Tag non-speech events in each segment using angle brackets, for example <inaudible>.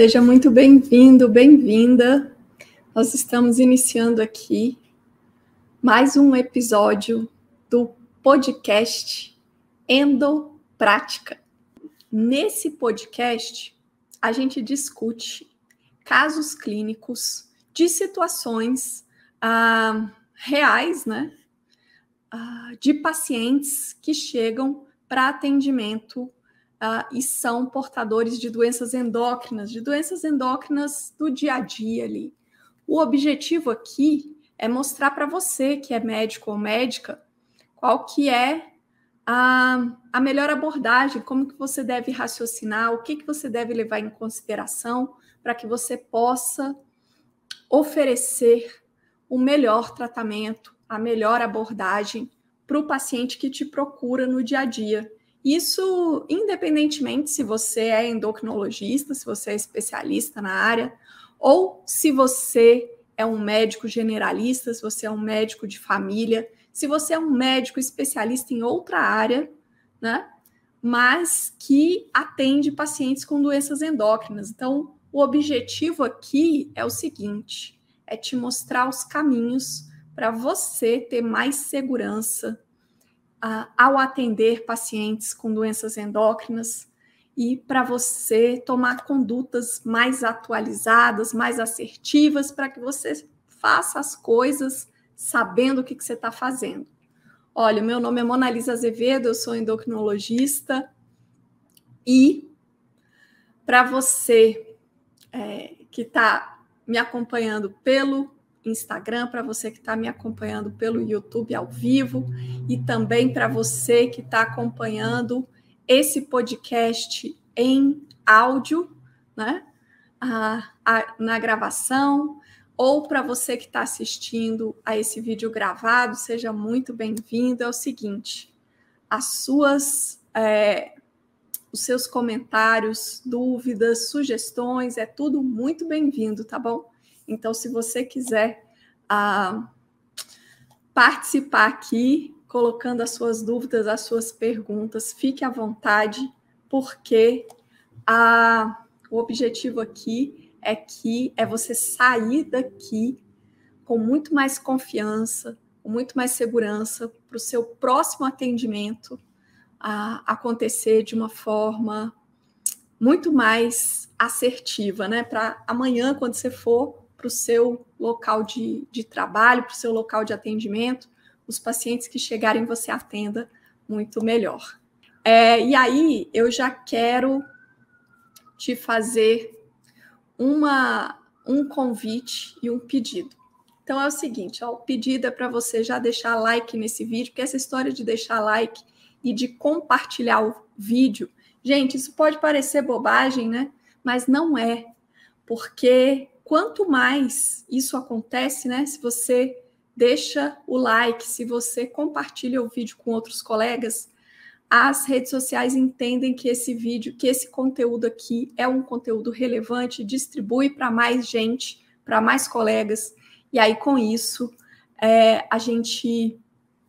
Seja muito bem-vindo, bem-vinda. Nós estamos iniciando aqui mais um episódio do podcast Endoprática. Nesse podcast, a gente discute casos clínicos de situações ah, reais, né? Ah, de pacientes que chegam para atendimento uh, e são portadores de doenças endócrinas, de doenças endócrinas do dia a dia ali. O objetivo aqui é mostrar para você que é médico ou médica qual que é a, a melhor abordagem, como que você deve raciocinar, o que, que você deve levar em consideração para que você possa oferecer o melhor tratamento, a melhor abordagem para o paciente que te procura no dia a dia. Isso, independentemente se você é endocrinologista, se você é especialista na área, ou se você é um médico generalista, se você é um médico de família, se você é um médico especialista em outra área, né? Mas que atende pacientes com doenças endócrinas. Então, o objetivo aqui é o seguinte: é te mostrar os caminhos para você ter mais segurança ao atender pacientes com doenças endócrinas e para você tomar condutas mais atualizadas, mais assertivas, para que você faça as coisas sabendo o que, que você está fazendo. Olha, meu nome é Monalisa Azevedo, eu sou endocrinologista e para você é, que está me acompanhando pelo Instagram, para você que está me acompanhando pelo YouTube ao vivo e também para você que está acompanhando esse podcast em áudio, né? A, na gravação, ou para você que está assistindo a esse vídeo gravado, seja muito bem-vindo. É o seguinte: as suas. É, os seus comentários, dúvidas, sugestões, é tudo muito bem-vindo, tá bom? Então, se você quiser ah, participar aqui, colocando as suas dúvidas, as suas perguntas, fique à vontade, porque ah, o objetivo aqui é que é você sair daqui com muito mais confiança, com muito mais segurança para o seu próximo atendimento a acontecer de uma forma muito mais assertiva, né? Para amanhã, quando você for para o seu local de, de trabalho, para o seu local de atendimento, os pacientes que chegarem você atenda muito melhor. É, e aí eu já quero te fazer uma, um convite e um pedido. Então é o seguinte, ó, o pedido é para você já deixar like nesse vídeo, porque essa história de deixar like e de compartilhar o vídeo, gente, isso pode parecer bobagem, né? Mas não é, porque quanto mais isso acontece, né? Se você deixa o like, se você compartilha o vídeo com outros colegas, as redes sociais entendem que esse vídeo, que esse conteúdo aqui é um conteúdo relevante, distribui para mais gente, para mais colegas, e aí com isso é, a gente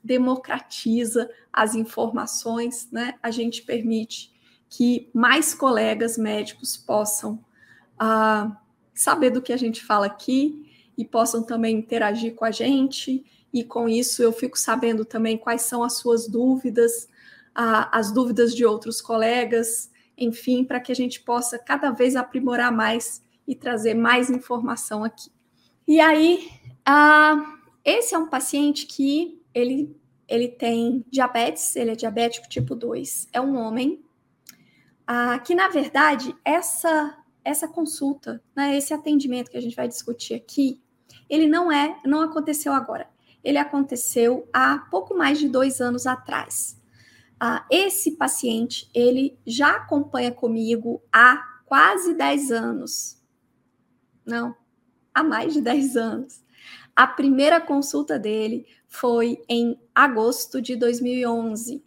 democratiza as informações, né? A gente permite que mais colegas médicos possam uh, saber do que a gente fala aqui e possam também interagir com a gente. E com isso eu fico sabendo também quais são as suas dúvidas, a, as dúvidas de outros colegas, enfim, para que a gente possa cada vez aprimorar mais e trazer mais informação aqui. E aí, a, esse é um paciente que ele, ele tem diabetes, ele é diabético tipo 2, é um homem, a, que na verdade essa essa consulta, né, esse atendimento que a gente vai discutir aqui, ele não é, não aconteceu agora. Ele aconteceu há pouco mais de dois anos atrás. Ah, esse paciente, ele já acompanha comigo há quase 10 anos. Não, há mais de 10 anos. A primeira consulta dele foi em agosto de 2011.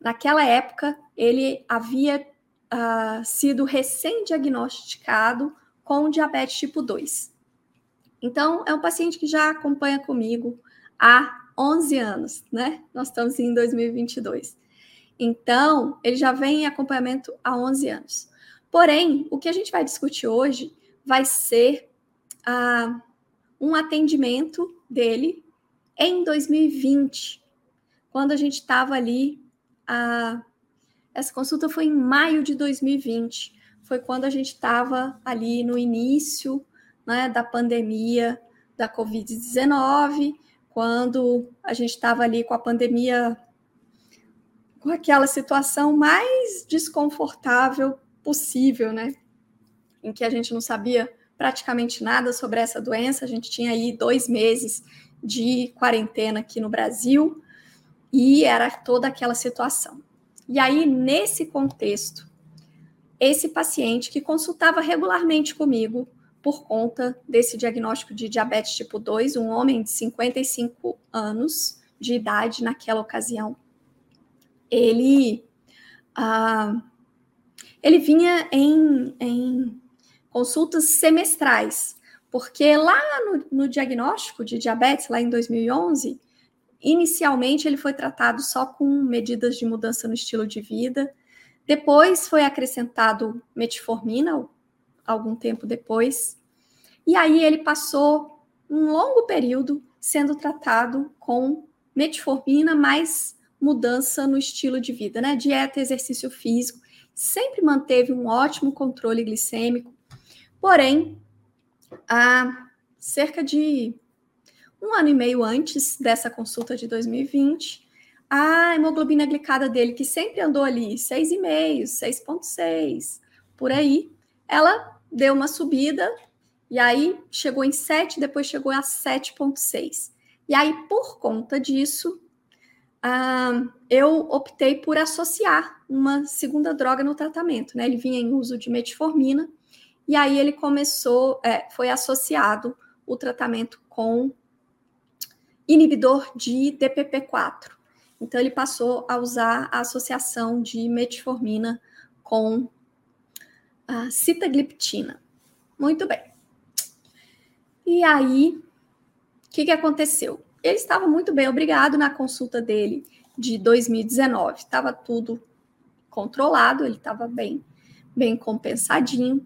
Naquela época, ele havia uh, sido recém-diagnosticado com diabetes tipo 2. Então, é um paciente que já acompanha comigo há 11 anos, né? Nós estamos em 2022. Então, ele já vem em acompanhamento há 11 anos. Porém, o que a gente vai discutir hoje vai ser ah, um atendimento dele em 2020, quando a gente estava ali. Ah, essa consulta foi em maio de 2020, foi quando a gente estava ali no início né, da pandemia da Covid-19, quando a gente estava ali com a pandemia, com aquela situação mais desconfortável possível, né? Em que a gente não sabia praticamente nada sobre essa doença, a gente tinha aí dois meses de quarentena aqui no Brasil e era toda aquela situação. E aí, nesse contexto, esse paciente que consultava regularmente comigo, por conta desse diagnóstico de diabetes tipo 2, um homem de 55 anos de idade naquela ocasião. Ele, ah, ele vinha em, em consultas semestrais, porque lá no, no diagnóstico de diabetes, lá em 2011, inicialmente ele foi tratado só com medidas de mudança no estilo de vida, depois foi acrescentado metformina, algum tempo depois. E aí ele passou um longo período sendo tratado com metformina mais mudança no estilo de vida, né? Dieta, exercício físico, sempre manteve um ótimo controle glicêmico. Porém, há cerca de um ano e meio antes dessa consulta de 2020, a hemoglobina glicada dele, que sempre andou ali 6,5, 6,6, por aí, ela deu uma subida e aí chegou em 7, depois chegou a 7,6. E aí, por conta disso, uh, eu optei por associar uma segunda droga no tratamento. Né? Ele vinha em uso de metformina, e aí ele começou, é, foi associado o tratamento com inibidor de DPP4. Então, ele passou a usar a associação de metformina com a citagliptina. Muito bem. E aí, o que, que aconteceu? Ele estava muito bem, obrigado, na consulta dele de 2019. Estava tudo controlado, ele estava bem, bem compensadinho.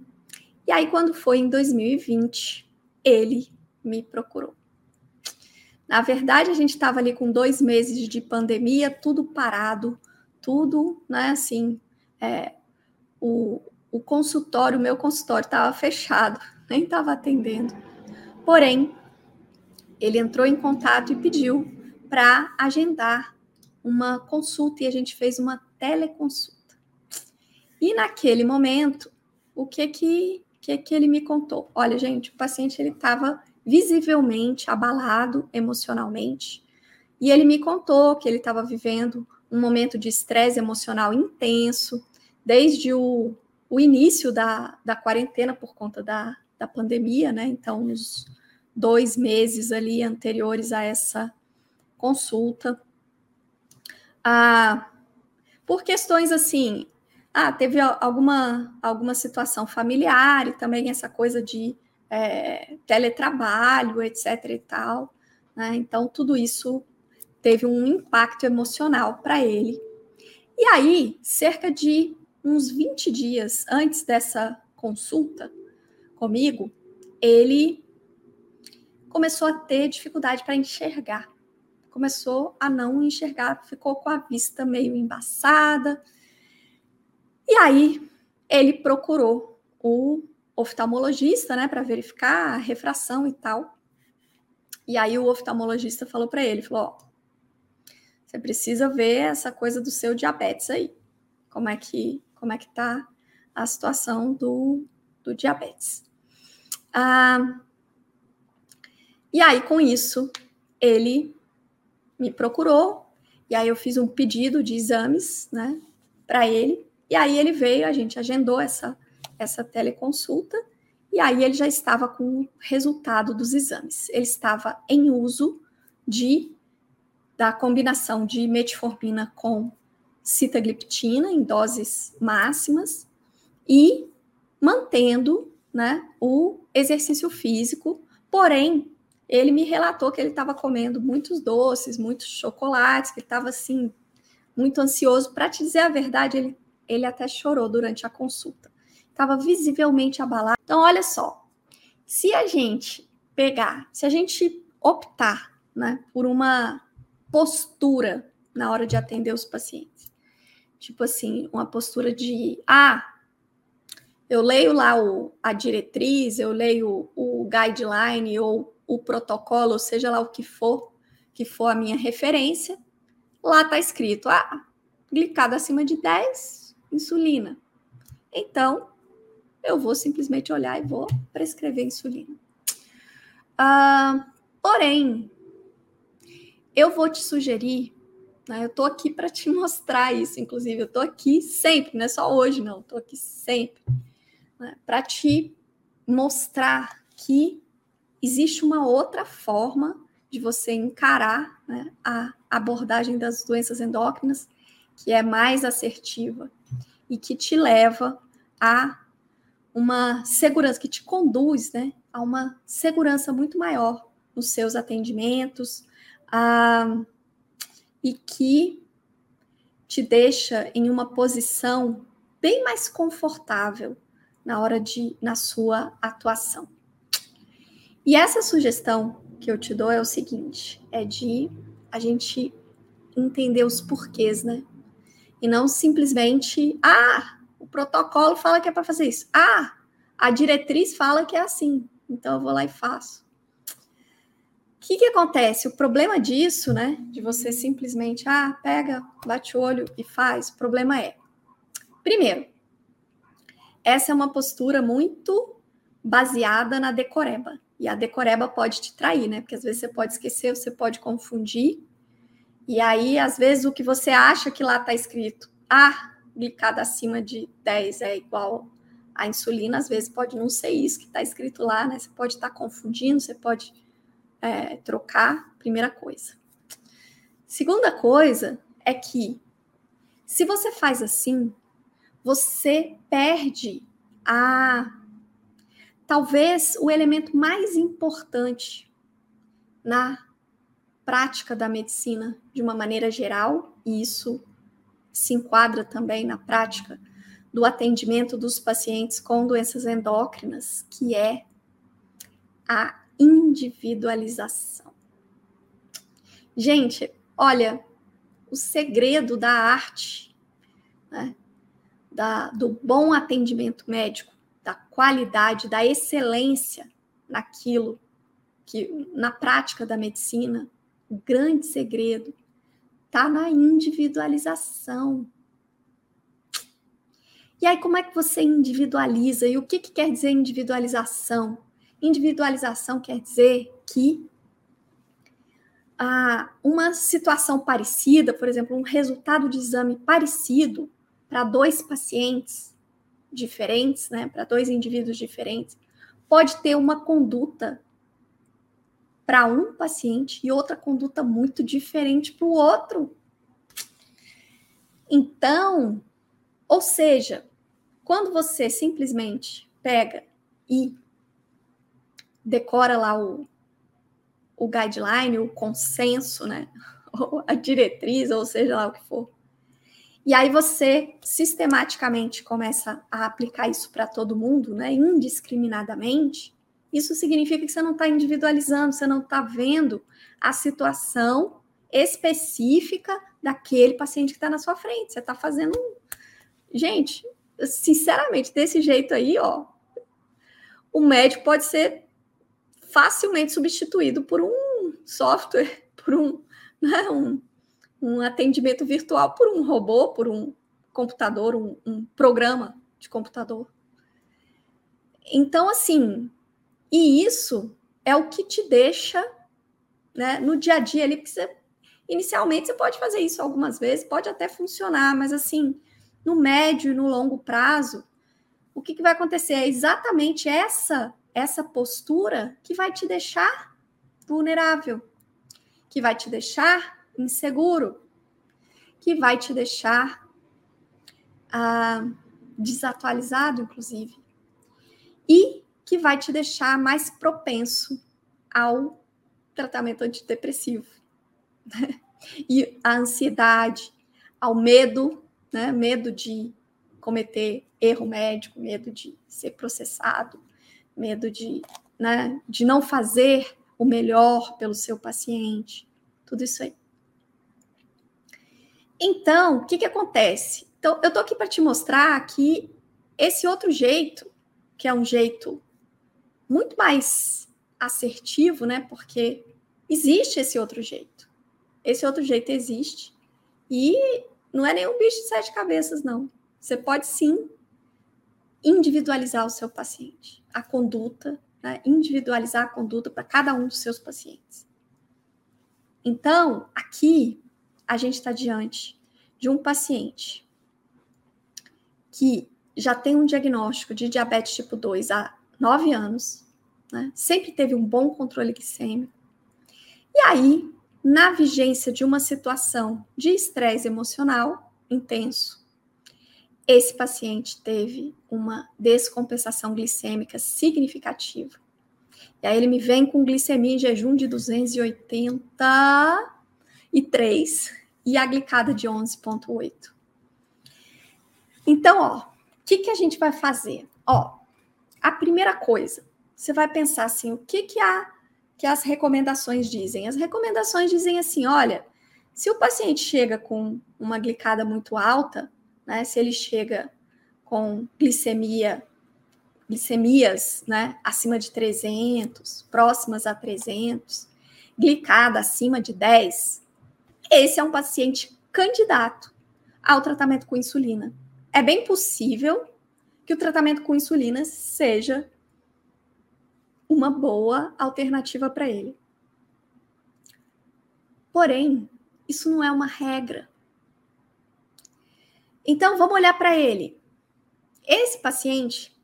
E aí, quando foi em 2020, ele me procurou. Na verdade, a gente estava ali com dois meses de pandemia, tudo parado, tudo, né? Assim, é, o, o consultório, o meu consultório estava fechado, <laughs> nem estava atendendo. Porém, ele entrou em contato e pediu para agendar uma consulta e a gente fez uma teleconsulta. E naquele momento, o que que, que, que ele me contou? Olha, gente, o paciente ele estava visivelmente abalado emocionalmente. E ele me contou que ele estava vivendo um momento de estresse emocional intenso, desde o, o início da, da quarentena por conta da, da pandemia, né? Então, nos dois meses ali anteriores a essa consulta. Ah, por questões assim, ah, teve alguma, alguma situação familiar e também essa coisa de é, teletrabalho, etc. e tal. Né? Então, tudo isso teve um impacto emocional para ele. E aí, cerca de uns 20 dias antes dessa consulta comigo, ele começou a ter dificuldade para enxergar. Começou a não enxergar, ficou com a vista meio embaçada. E aí, ele procurou o oftalmologista, né, para verificar a refração e tal. E aí o oftalmologista falou para ele, falou, ó, você precisa ver essa coisa do seu diabetes aí. Como é que, como é que tá a situação do, do diabetes. Ah, e aí, com isso, ele me procurou, e aí eu fiz um pedido de exames, né, para ele, e aí ele veio, a gente agendou essa essa teleconsulta, e aí ele já estava com o resultado dos exames. Ele estava em uso de da combinação de metformina com sitagliptina em doses máximas e mantendo né, o exercício físico, porém, ele me relatou que ele estava comendo muitos doces, muitos chocolates, que estava assim, muito ansioso. Para te dizer a verdade, ele, ele até chorou durante a consulta. estava visivelmente abalado. Então, olha só, se a gente pegar, se a gente optar né, por uma postura na hora de atender os pacientes, tipo assim, uma postura de ah, eu leio lá o, a diretriz, eu leio o, guideline ou o protocolo, ou seja lá o que for, que for a minha referência, lá está escrito, ah, glicado acima de 10, insulina. Então, eu vou simplesmente olhar e vou prescrever insulina. Ah, porém, eu vou te sugerir, né, eu estou aqui para te <laughs> mostrar isso, inclusive, eu estou aqui sempre, não é só hoje, não, estou aqui sempre, né, para te mostrar que existe uma outra forma de você encarar né, a abordagem das doenças endócrinas que é mais assertiva e que te leva a uma segurança, que te conduz né, a uma segurança muito maior nos seus atendimentos a, e que te deixa em uma posição bem mais confortável na hora de na sua atuação. E essa sugestão que eu te dou é o seguinte: é de a gente entender os porquês, né? E não simplesmente, ah, o protocolo fala que é para fazer isso. Ah, a diretriz fala que é assim. Então eu vou lá e faço. O que, que acontece? O problema disso, né? De você simplesmente, ah, pega, bate o olho e faz. O problema é, primeiro, essa é uma postura muito baseada na decoreba. E a decoreba pode te trair, né? Porque às vezes você pode esquecer, você pode confundir. E aí, às vezes, o que você acha que lá está escrito, ah, glicada acima de 10 é igual a insulina, às vezes pode não ser isso que está escrito lá, né? Você pode estar tá confundindo, você pode é, trocar, primeira coisa. Segunda coisa é que, se você faz assim, você perde a talvez o elemento mais importante na prática da medicina de uma maneira geral, e isso se enquadra também na prática do atendimento dos pacientes com doenças endócrinas, que é a individualização. Gente, olha, o segredo da arte, né, da, do bom atendimento médico, da qualidade, da excelência naquilo que na prática da medicina, o grande segredo está na individualização. E aí, como é que você individualiza? E o que, que quer dizer individualização? Individualização quer dizer que ah, uma situação parecida, por exemplo, um resultado de exame parecido para dois pacientes, diferentes, né, para dois indivíduos diferentes, pode ter uma conduta para um paciente e outra conduta muito diferente para o outro. Então, ou seja, quando você simplesmente pega e decora lá o, o guideline, o consenso, né? <laughs> Ou a diretriz, ou seja lá o que for, e aí você sistematicamente começa a aplicar isso para todo mundo, né, indiscriminadamente. Isso significa que você não está individualizando, você não está vendo a situação específica daquele paciente que está na sua frente. Você está fazendo. Gente, sinceramente, desse jeito aí, ó, o médico pode ser facilmente substituído por um software, <laughs> por um, né, um um atendimento virtual por um robô, por um computador, um, um programa de computador. Então, assim, e isso é o que te deixa né, no dia a dia ali, porque você, inicialmente você pode fazer isso algumas vezes, pode até funcionar, mas assim, no médio e no longo prazo, o que, que vai acontecer? É exatamente essa, essa postura que vai te deixar vulnerável, que vai te deixar inseguro, que vai te deixar ah, desatualizado, inclusive, e que vai te deixar mais propenso ao tratamento antidepressivo. Né? E a ansiedade, ao medo, né? medo de cometer erro médico, medo de ser processado, medo de, né, de não fazer o melhor pelo seu paciente, tudo isso aí. Então, o que, que acontece? Então, eu tô aqui para te mostrar que esse outro jeito, que é um jeito muito mais assertivo, né? Porque existe esse outro jeito. Esse outro jeito existe. E não é nenhum bicho de sete cabeças, não. Você pode sim individualizar o seu paciente, a conduta, né? individualizar a conduta para cada um dos seus pacientes. Então, aqui a gente está diante de um paciente que já tem um diagnóstico de diabetes tipo 2 há nove anos, né? sempre teve um bom controle glicêmico. E aí, na vigência de uma situação de estresse emocional intenso, esse paciente teve uma descompensação glicêmica significativa. E aí ele me vem com glicemia em jejum de 283 e a glicada de 11,8. Então, ó, o que, que a gente vai fazer? Ó, a primeira coisa, você vai pensar assim, o que que a que as recomendações dizem? As recomendações dizem assim, olha, se o paciente chega com uma glicada muito alta, né, se ele chega com glicemia glicemias, né, acima de 300, próximas a 300, glicada acima de 10, esse é um paciente candidato ao tratamento com insulina. É bem possível que o tratamento com insulina seja uma boa alternativa para ele. Porém, isso não é uma regra. Então, vamos olhar para ele. Esse paciente,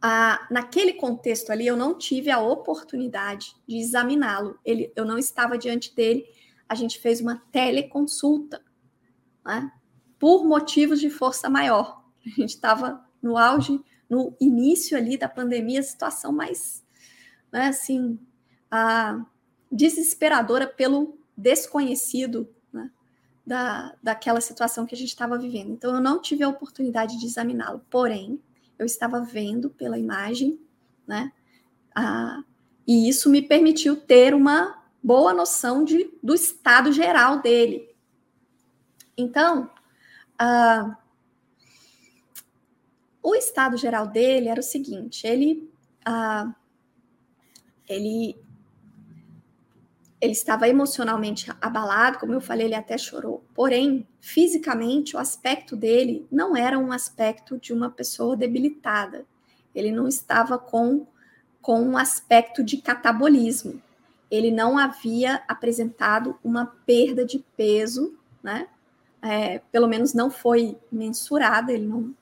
ah, naquele contexto ali, eu não tive a oportunidade de examiná-lo. Eu não estava diante dele. A gente fez uma teleconsulta, né? por motivos de força maior. A gente estava no auge, no início ali da pandemia, situação mais né, assim, a, desesperadora pelo desconhecido né, da, daquela situação que a gente estava vivendo. Então, eu não tive a oportunidade de examiná-lo, porém, eu estava vendo pela imagem, né, a, e isso me permitiu ter uma boa noção de, do estado geral dele. Então, a, o estado geral dele era o seguinte: ele a, ele ele estava emocionalmente abalado, como eu falei, ele até chorou. Porém, fisicamente, o aspecto dele não era um aspecto de uma pessoa debilitada. Ele não estava com, com um aspecto de catabolismo. Ele não havia apresentado uma perda de peso, né? É, pelo menos não foi mensurada, ele não,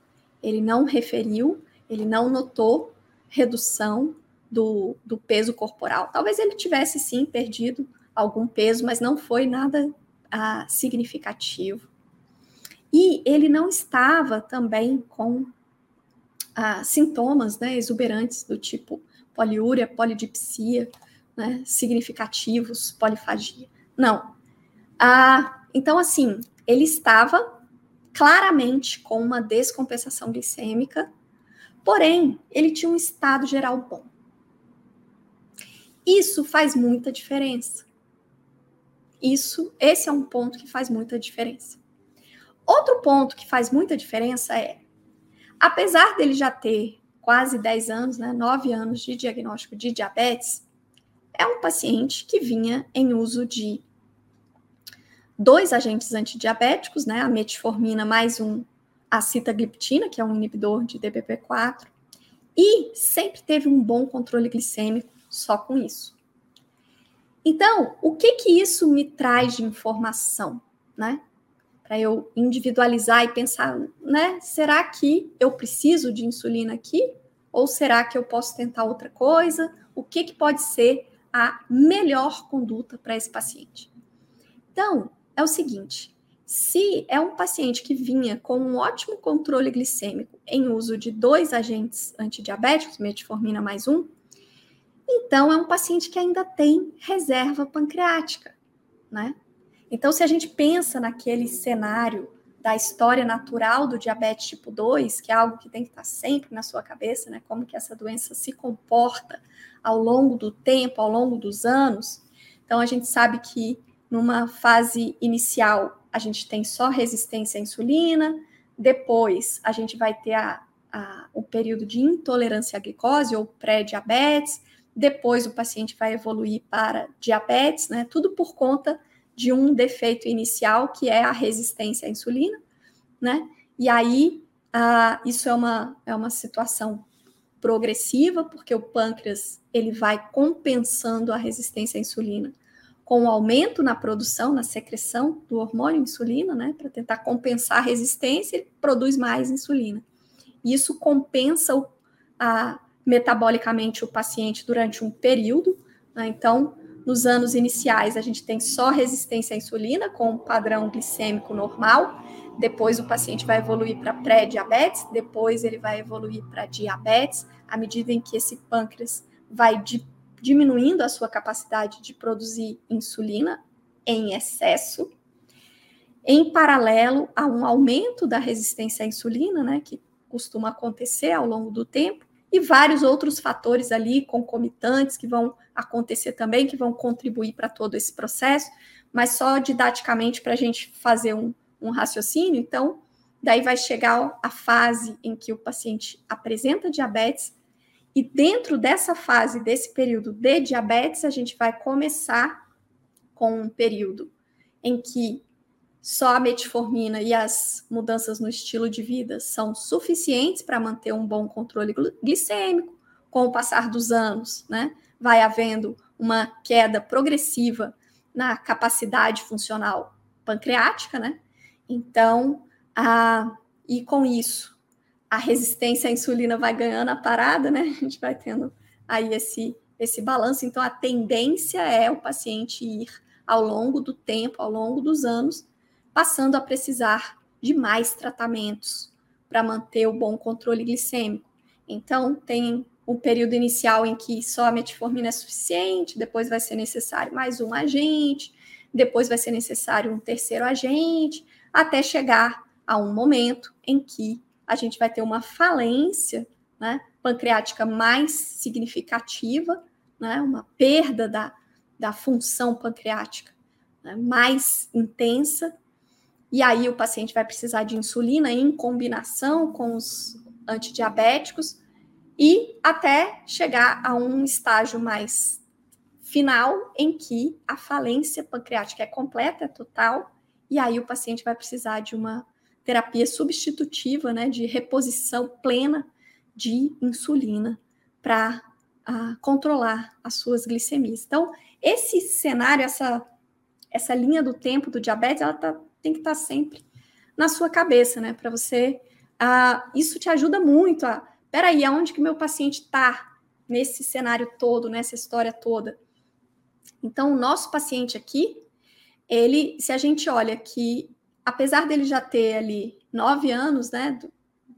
ele não referiu, ele não notou redução do, do peso corporal. Talvez ele tivesse sim perdido algum peso, mas não foi nada ah, significativo. E ele não estava também com ah, sintomas né, exuberantes do tipo poliúria, polidipsia, né, significativos, polifagia. Não. Ah, então, assim, ele estava claramente com uma descompensação glicêmica, porém, ele tinha um estado geral bom. Isso faz muita diferença. Isso, esse é um ponto que faz muita diferença. Outro ponto que faz muita diferença é, apesar dele já ter quase 10 anos, né, 9 anos de diagnóstico de diabetes, é um paciente que vinha em uso de dois agentes antidiabéticos, né, a metformina mais um a citagliptina, que é um inibidor de DPP-4, e sempre teve um bom controle glicêmico só com isso. Então, o que que isso me traz de informação, né? Para eu individualizar e pensar, né? Será que eu preciso de insulina aqui? Ou será que eu posso tentar outra coisa? O que que pode ser a melhor conduta para esse paciente? Então, é o seguinte: se é um paciente que vinha com um ótimo controle glicêmico em uso de dois agentes antidiabéticos, metformina mais um, então é um paciente que ainda tem reserva pancreática, né? Então, se a gente pensa naquele cenário da história natural do diabetes tipo 2, que é algo que tem que estar sempre na sua cabeça, né? Como que essa doença se comporta ao longo do tempo, ao longo dos anos. Então a gente sabe que numa fase inicial a gente tem só resistência à insulina, depois a gente vai ter a, a, o período de intolerância à glicose ou pré-diabetes, depois o paciente vai evoluir para diabetes, né? Tudo por conta de um defeito inicial, que é a resistência à insulina, né? E aí, ah, isso é uma, é uma situação progressiva, porque o pâncreas ele vai compensando a resistência à insulina com o aumento na produção, na secreção do hormônio insulina, né, para tentar compensar a resistência, ele produz mais insulina. Isso compensa o, a, metabolicamente o paciente durante um período, né, então nos anos iniciais, a gente tem só resistência à insulina com padrão glicêmico normal. Depois, o paciente vai evoluir para pré-diabetes. Depois, ele vai evoluir para diabetes, à medida em que esse pâncreas vai di diminuindo a sua capacidade de produzir insulina em excesso. Em paralelo a um aumento da resistência à insulina, né, que costuma acontecer ao longo do tempo, e vários outros fatores ali concomitantes que vão acontecer também, que vão contribuir para todo esse processo, mas só didaticamente para a gente fazer um, um raciocínio. Então, daí vai chegar a fase em que o paciente apresenta diabetes, e dentro dessa fase, desse período de diabetes, a gente vai começar com um período em que só a metformina e as mudanças no estilo de vida são suficientes para manter um bom controle glicêmico. Com o passar dos anos, né, vai havendo uma queda progressiva na capacidade funcional pancreática, né? Então, a, e com isso, a resistência à insulina vai ganhando a parada, né? A gente vai tendo aí esse, esse balanço. Então, a tendência é o paciente ir ao longo do tempo, ao longo dos anos, passando a precisar de mais tratamentos para manter o bom controle glicêmico. Então, tem um período inicial em que só a metformina é suficiente, depois vai ser necessário mais um agente, depois vai ser necessário um terceiro agente, até chegar a um momento em que a gente vai ter uma falência né, pancreática mais significativa, né, uma perda da, da função pancreática né, mais intensa, e aí o paciente vai precisar de insulina em combinação com os antidiabéticos e até chegar a um estágio mais final em que a falência pancreática é completa, é total, e aí o paciente vai precisar de uma terapia substitutiva, né, de reposição plena de insulina para controlar as suas glicemias. Então, esse cenário, essa, essa linha do tempo do diabetes, ela está tem que estar sempre na sua cabeça, né? Para você. Uh, isso te ajuda muito a. Peraí, aonde que meu paciente está nesse cenário todo, nessa história toda? Então, o nosso paciente aqui, ele, se a gente olha que, apesar dele já ter ali nove anos, né, do,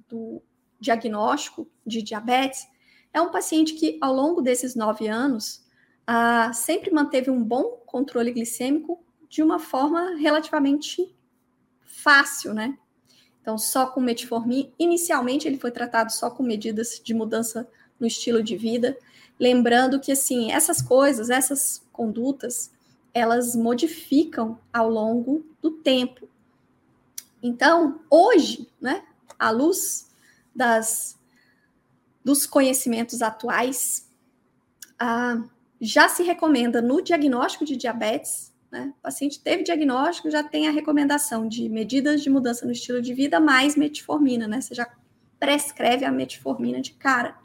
do diagnóstico de diabetes, é um paciente que, ao longo desses nove anos, uh, sempre manteve um bom controle glicêmico de uma forma relativamente fácil, né? Então, só com metformina. Inicialmente, ele foi tratado só com medidas de mudança no estilo de vida. Lembrando que, assim, essas coisas, essas condutas, elas modificam ao longo do tempo. Então, hoje, né, à luz das, dos conhecimentos atuais, ah, já se recomenda no diagnóstico de diabetes né? O paciente teve diagnóstico, já tem a recomendação de medidas de mudança no estilo de vida mais metformina, né? Você já prescreve a metformina de cara.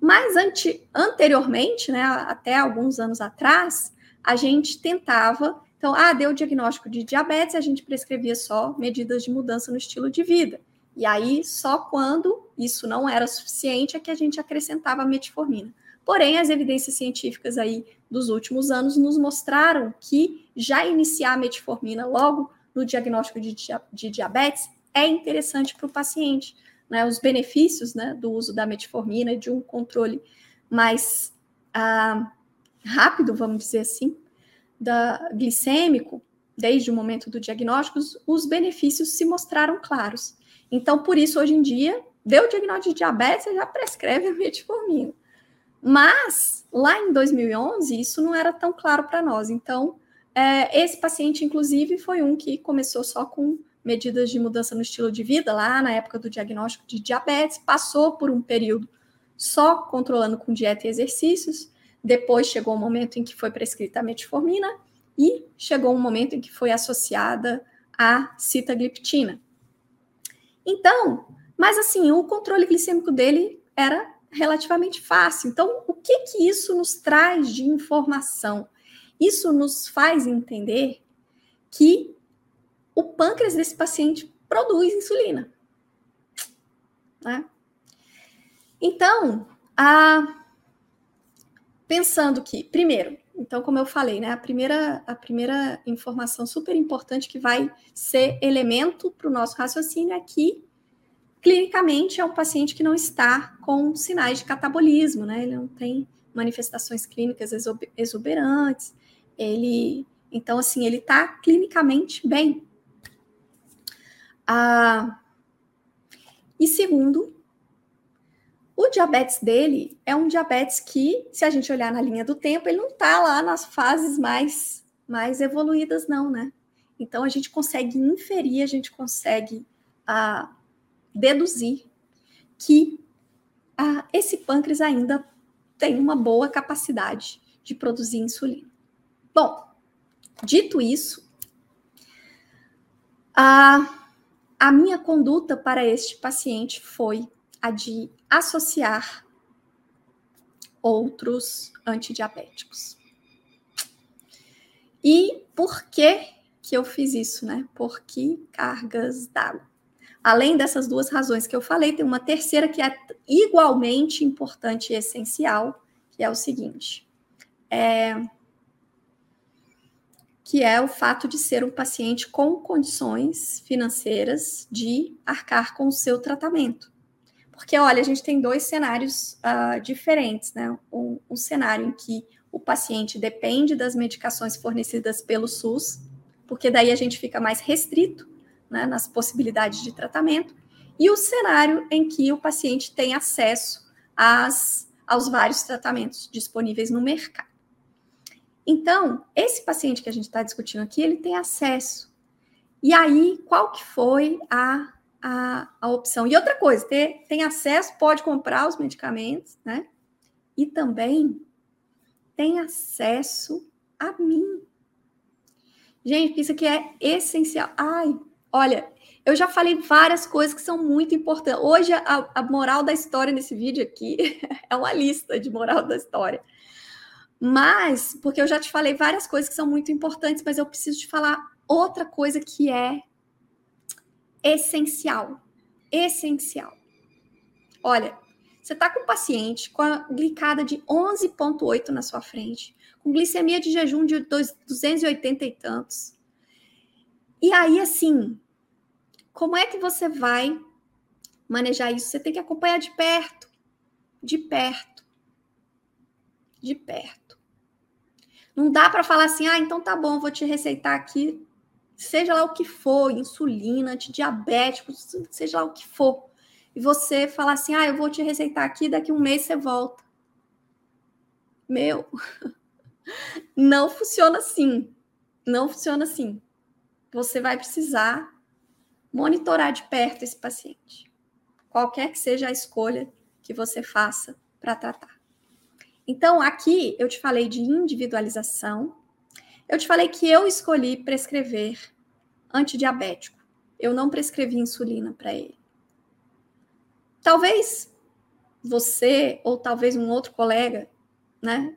Mas ante, anteriormente, né, até alguns anos atrás, a gente tentava. Então, ah, deu o diagnóstico de diabetes, a gente prescrevia só medidas de mudança no estilo de vida. E aí, só quando isso não era suficiente, é que a gente acrescentava a metformina. Porém, as evidências científicas aí dos últimos anos nos mostraram que já iniciar a metformina logo no diagnóstico de, de diabetes é interessante para o paciente. Né? Os benefícios né, do uso da metformina, de um controle mais ah, rápido, vamos dizer assim, da, glicêmico, desde o momento do diagnóstico, os benefícios se mostraram claros. Então, por isso, hoje em dia, deu o diagnóstico de diabetes, você já prescreve a metformina. Mas, lá em 2011, isso não era tão claro para nós. Então, é, esse paciente, inclusive, foi um que começou só com medidas de mudança no estilo de vida, lá na época do diagnóstico de diabetes, passou por um período só controlando com dieta e exercícios, depois chegou um momento em que foi prescrita a metformina e chegou um momento em que foi associada a citagliptina. Então, mas assim, o controle glicêmico dele era relativamente fácil. Então, o que que isso nos traz de informação? Isso nos faz entender que o pâncreas desse paciente produz insulina. Né? Então, a... pensando que, primeiro, então, como eu falei, né, a primeira, a primeira informação super importante que vai ser elemento para o nosso raciocínio é que, clinicamente, é um paciente que não está com sinais de catabolismo, né? Ele não tem manifestações clínicas exuberantes, ele, então, assim, ele está clinicamente bem. Ah, e segundo, o diabetes dele é um diabetes que, se a gente olhar na linha do tempo, ele não está lá nas fases mais, mais evoluídas, não, né? Então a gente consegue inferir, a gente consegue ah, deduzir que ah, esse pâncreas ainda tem uma boa capacidade de produzir insulina. Bom, dito isso, a, a minha conduta para este paciente foi a de associar outros antidiabéticos. E por que que eu fiz isso, né? Por que cargas d'água? Além dessas duas razões que eu falei, tem uma terceira que é igualmente importante e essencial, que é o seguinte: é, que é o fato de ser um paciente com condições financeiras de arcar com o seu tratamento. Porque, olha, a gente tem dois cenários uh, diferentes, né? Um, um cenário em que o paciente depende das medicações fornecidas pelo SUS, porque daí a gente fica mais restrito né, nas possibilidades de tratamento, e o cenário em que o paciente tem acesso às, aos vários tratamentos disponíveis no mercado. Então, esse paciente que a gente está discutindo aqui, ele tem acesso. E aí, qual que foi a a, a opção. E outra coisa, ter, tem acesso, pode comprar os medicamentos, né? E também tem acesso a mim. Gente, isso aqui é essencial. Ai, olha, eu já falei várias coisas que são muito importantes. Hoje, a, a moral da história nesse vídeo aqui <laughs> é uma lista de moral da história. Mas, porque eu já te falei várias coisas que são muito importantes, mas eu preciso te falar outra coisa que é essencial. Essencial. Olha, você está com um paciente com a glicada de 11,8 na sua frente, com glicemia de jejum de 280 e tantos. E aí, assim, como é que você vai manejar isso? Você tem que acompanhar de perto. De perto. De perto. Não dá para falar assim, ah, então tá bom, vou te receitar aqui seja lá o que for, insulina, antidiabético, seja lá o que for, e você falar assim: ah, eu vou te receitar aqui, daqui um mês você volta. Meu, <laughs> não funciona assim. Não funciona assim. Você vai precisar monitorar de perto esse paciente, qualquer que seja a escolha que você faça para tratar. Então, aqui eu te falei de individualização, eu te falei que eu escolhi prescrever antidiabético. Eu não prescrevi insulina para ele. Talvez você ou talvez um outro colega, né,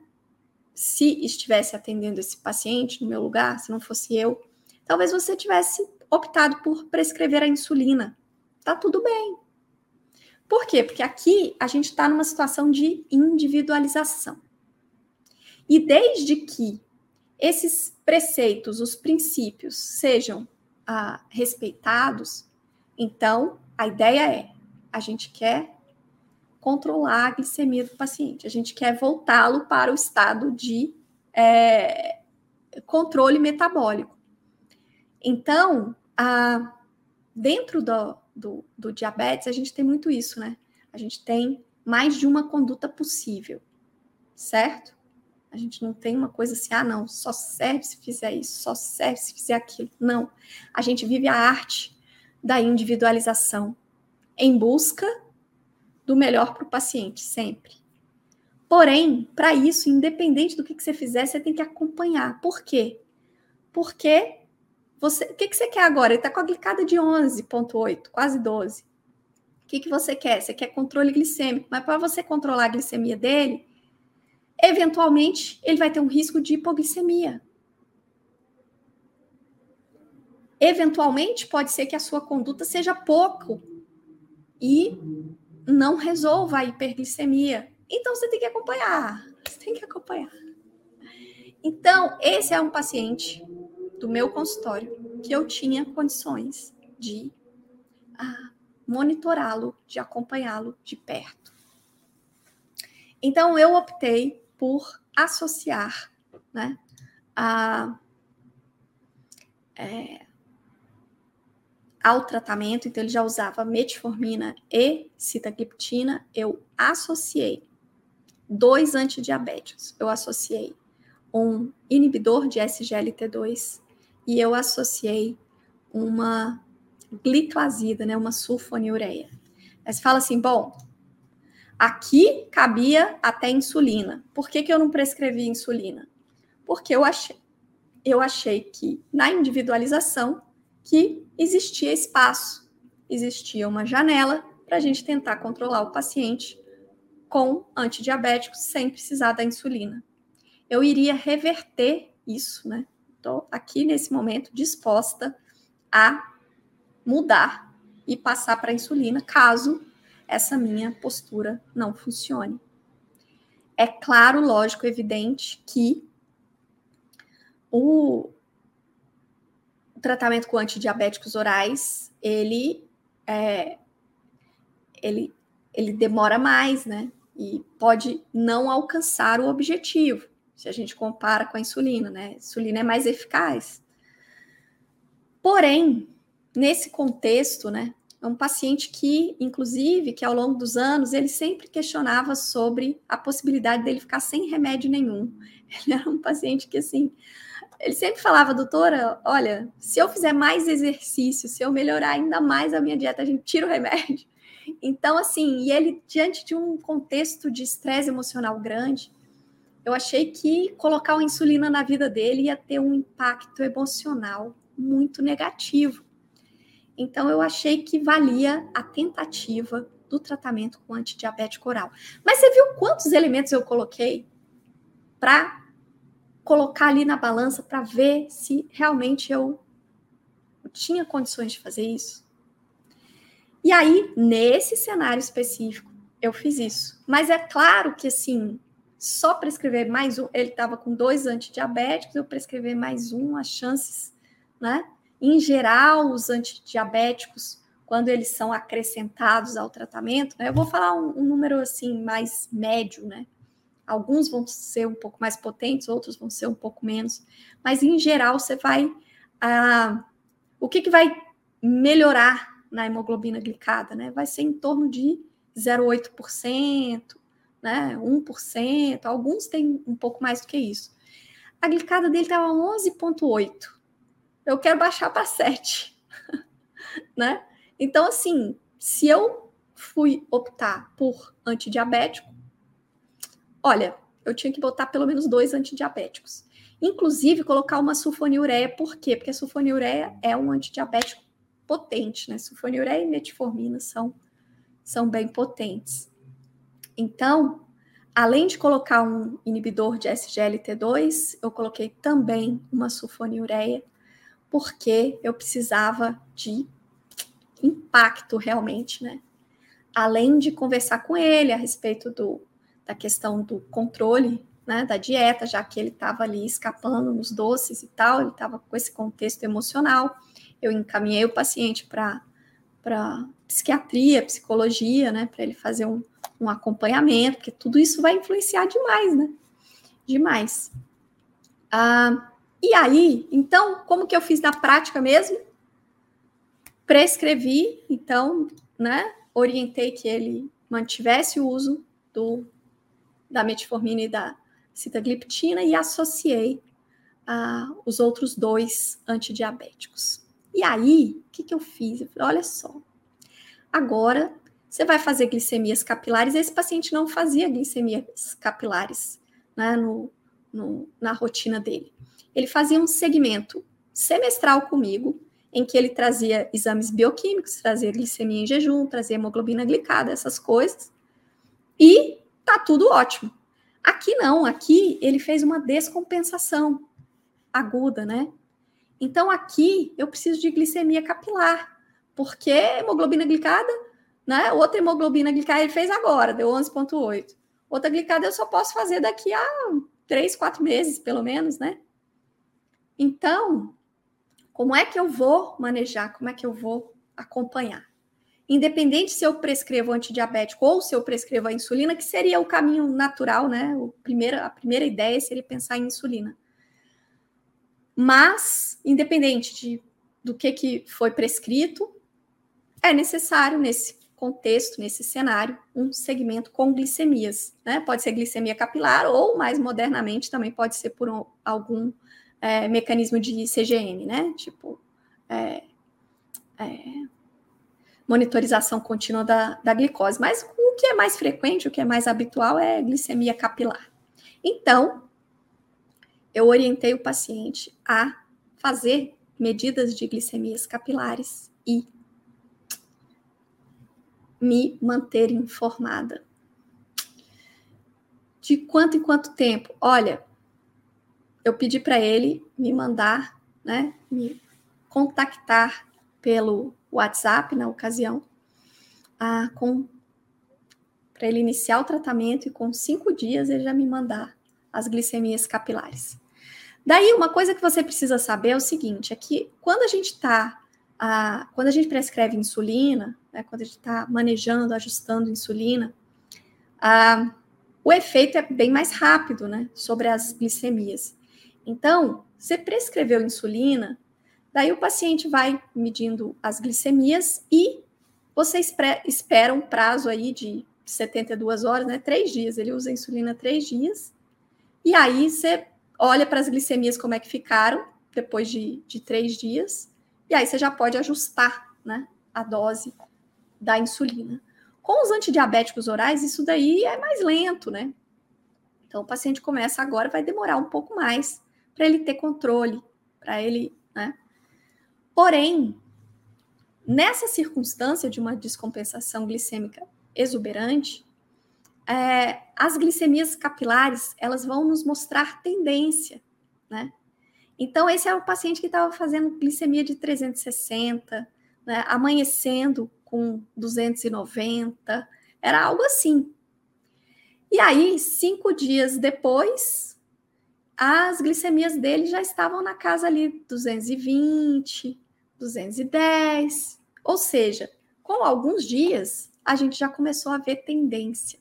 se estivesse atendendo esse paciente no meu lugar, se não fosse eu, talvez você tivesse optado por prescrever a insulina. Tá tudo bem. Por quê? Porque aqui a gente está numa situação de individualização. E desde que esses preceitos, os princípios, sejam ah, respeitados, então a ideia é: a gente quer controlar a glicemia do paciente, a gente quer voltá-lo para o estado de é, controle metabólico. Então, a, dentro do, do, do diabetes, a gente tem muito isso, né? A gente tem mais de uma conduta possível, certo? A gente não tem uma coisa assim, ah, não, só serve se fizer isso, só serve se fizer aquilo. Não. A gente vive a arte da individualização em busca do melhor para o paciente, sempre. Porém, para isso, independente do que, que, você fizer, você tem que acompanhar. Por quê? Porque você, o que, que você quer agora? Ele está com a glicada de 11,8, quase 12. O que, que você quer? Você quer controle glicêmico, mas para você controlar a glicemia dele, eventualmente ele vai ter um risco de hipoglicemia. Eventualmente pode ser que a sua conduta seja pouco e não resolva a hiperglicemia. Então você tem que acompanhar. Você tem que acompanhar. Então, esse é um paciente do meu consultório que eu tinha condições de ah, monitorá-lo, de acompanhá-lo de perto. Então, eu optei por associar né, a, é, ao tratamento, então ele já usava metformina e sitagliptina, eu associei dois antidiabéticos. Eu associei um inibidor de SGLT2 e eu associei uma gliclazida, né, uma sulfonilureia. Aí você fala assim, bom, Aqui cabia até insulina. Por que, que eu não prescrevi insulina? Porque eu achei, eu achei que na individualização que existia espaço, existia uma janela para a gente tentar controlar o paciente com antidiabéticos sem precisar da insulina. Eu iria reverter isso, né? Estou aqui nesse momento disposta a mudar e passar para a insulina, caso essa minha postura não funcione. É claro, lógico, evidente que o, tratamento com antidiabéticos orais, ele é, ele, ele demora mais, né? E pode não alcançar o objetivo, se a gente compara com a insulina, né? A insulina é mais eficaz. Porém, nesse contexto, né, é um paciente que, inclusive, que ao longo dos anos, ele sempre questionava sobre a possibilidade dele ficar sem remédio nenhum. <laughs> Ele era um paciente que, assim, ele sempre falava, doutora, olha, se eu fizer mais exercício, se eu melhorar ainda mais a minha dieta, a gente tira o remédio. <laughs> Então, assim, e ele, diante de um contexto de estresse emocional grande, eu achei que colocar a insulina na vida dele ia ter um impacto emocional muito negativo. Então, eu achei que valia a tentativa do tratamento com antidiabético oral. Mas você viu quantos elementos eu coloquei para colocar ali na balança para ver se realmente eu tinha condições de fazer isso? E aí, nesse cenário específico, eu fiz isso. Mas é claro que, assim, só prescrever mais um, ele estava com dois antidiabéticos, eu prescrever mais um, as chances, né? Em geral, os antidiabéticos, quando eles são acrescentados ao tratamento, né, eu vou falar um, um número assim mais médio, né? Alguns vão ser um pouco mais potentes, outros vão ser um pouco menos, mas em geral você vai. Ah, o que, que vai melhorar na hemoglobina glicada, né? Vai ser em torno de 0,8%, né? 1%, alguns têm um pouco mais do que isso. A glicada dele estava 11,8 eu quero baixar para 7, <laughs> né? Então, assim, se eu fui optar por antidiabético, olha, eu tinha que botar pelo menos dois antidiabéticos. Inclusive, colocar uma sulfonilureia, por quê? Porque a sulfonilureia é um antidiabético potente, né? Sulfonilureia e metformina são, são bem potentes. Então, além de colocar um inibidor de SGLT2, eu coloquei também uma sulfonilureia porque eu precisava de impacto realmente, né? Além de conversar com ele a respeito do, da questão do controle né, da dieta, já que ele estava ali escapando nos doces e tal, ele estava com esse contexto emocional. Eu encaminhei o paciente para psiquiatria, psicologia, né, para ele fazer um, um acompanhamento, porque tudo isso vai influenciar demais, né? Demais. Ah, E aí, então, como que eu fiz na prática mesmo? Prescrevi, então, né? Orientei que ele mantivesse o uso do, da metformina e da sitagliptina e associei ah, os outros dois antidiabéticos. E aí, o que, que eu fiz? Eu falei, olha só, agora você vai fazer glicemias capilares. Esse paciente não fazia glicemias capilares né, no, no, na rotina dele. Ele fazia um segmento semestral comigo, em que ele trazia exames bioquímicos, trazia glicemia em jejum, trazia hemoglobina glicada, essas coisas. E tá tudo ótimo. Aqui não, aqui ele fez uma descompensação aguda, né? Então aqui eu preciso de glicemia capilar, porque hemoglobina glicada, né? Outra hemoglobina glicada ele fez agora, deu 11.8. Outra glicada eu só posso fazer daqui a três, quatro meses, pelo menos, né? Então, como é que eu vou manejar? Como é que eu vou acompanhar? Independente se eu prescrevo antidiabético ou se eu prescrevo a insulina, que seria o caminho natural, né? O primeira, a primeira ideia seria pensar em insulina. Mas, independente de, do que, que foi prescrito, é necessário, nesse contexto, nesse cenário, um segmento com glicemias. Né? Pode ser glicemia capilar ou, mais modernamente, também pode ser por um, algum é, mecanismo de CGM, né? Tipo, é, é, monitorização contínua da, da glicose. Mas o que é mais frequente, o que é mais habitual é glicemia capilar. Então, eu orientei o paciente a fazer medidas de glicemias capilares e me manter informada. De quanto em quanto tempo? Olha, eu pedi para ele me mandar, né, me contactar pelo WhatsApp na ocasião, ah, com para ele iniciar o tratamento e com cinco dias ele já me mandar as glicemias capilares. Daí, uma coisa que você precisa saber é o seguinte: é que quando a gente está, ah, quando a gente prescreve insulina, né, quando a gente está manejando, ajustando insulina, ah, o efeito é bem mais rápido, né, sobre as glicemias. Então, você prescreveu insulina, daí o paciente vai medindo as glicemias e você espera um prazo aí de 72 horas, né? Três dias. Ele usa insulina três dias. E aí você olha para as glicemias como é que ficaram depois de, de três dias. E aí você já pode ajustar né, a dose da insulina. Com os antidiabéticos orais, isso daí é mais lento, né? Então, o paciente começa agora, vai demorar um pouco mais para ele ter controle, para ele, né? Porém, nessa circunstância de uma descompensação glicêmica exuberante, é, as glicemias capilares elas vão nos mostrar tendência, né? Então, esse é o paciente que estava fazendo glicemia de 360, né, amanhecendo com 290, era algo assim. E aí, cinco dias depois, as glicemias dele já estavam na casa ali 220, 210. Ou seja, com alguns dias, a gente já começou a ver tendência.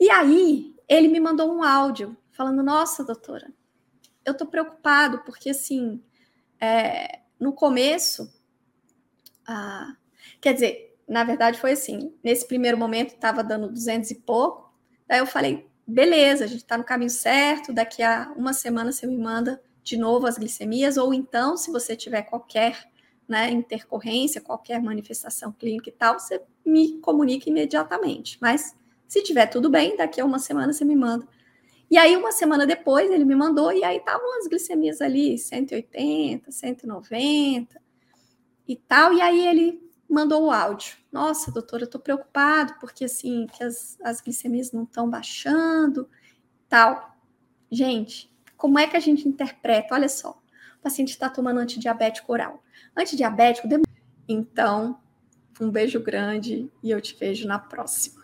E aí, ele me mandou um áudio falando: Nossa, doutora, eu tô preocupado, porque assim, é, no começo, ah, quer dizer, na verdade foi assim: nesse primeiro momento estava dando 200 e pouco, daí eu falei: beleza, a gente está no caminho certo, daqui a uma semana você me manda de novo as glicemias, ou então, se você tiver qualquer né, intercorrência, qualquer manifestação clínica e tal, você me comunica imediatamente. Mas se tiver tudo bem, daqui a uma semana você me manda. E aí, uma semana depois, ele me mandou, e aí estavam as glicemias ali, 180, 190 e tal. E aí ele mandou o áudio. Nossa, doutora, eu tô preocupado porque assim, que as, as glicemias não estão baixando, tal. Gente, como é que a gente interpreta? Olha só, o paciente está tomando antidiabético oral. Antidiabético. Então, um beijo grande e eu te vejo na próxima.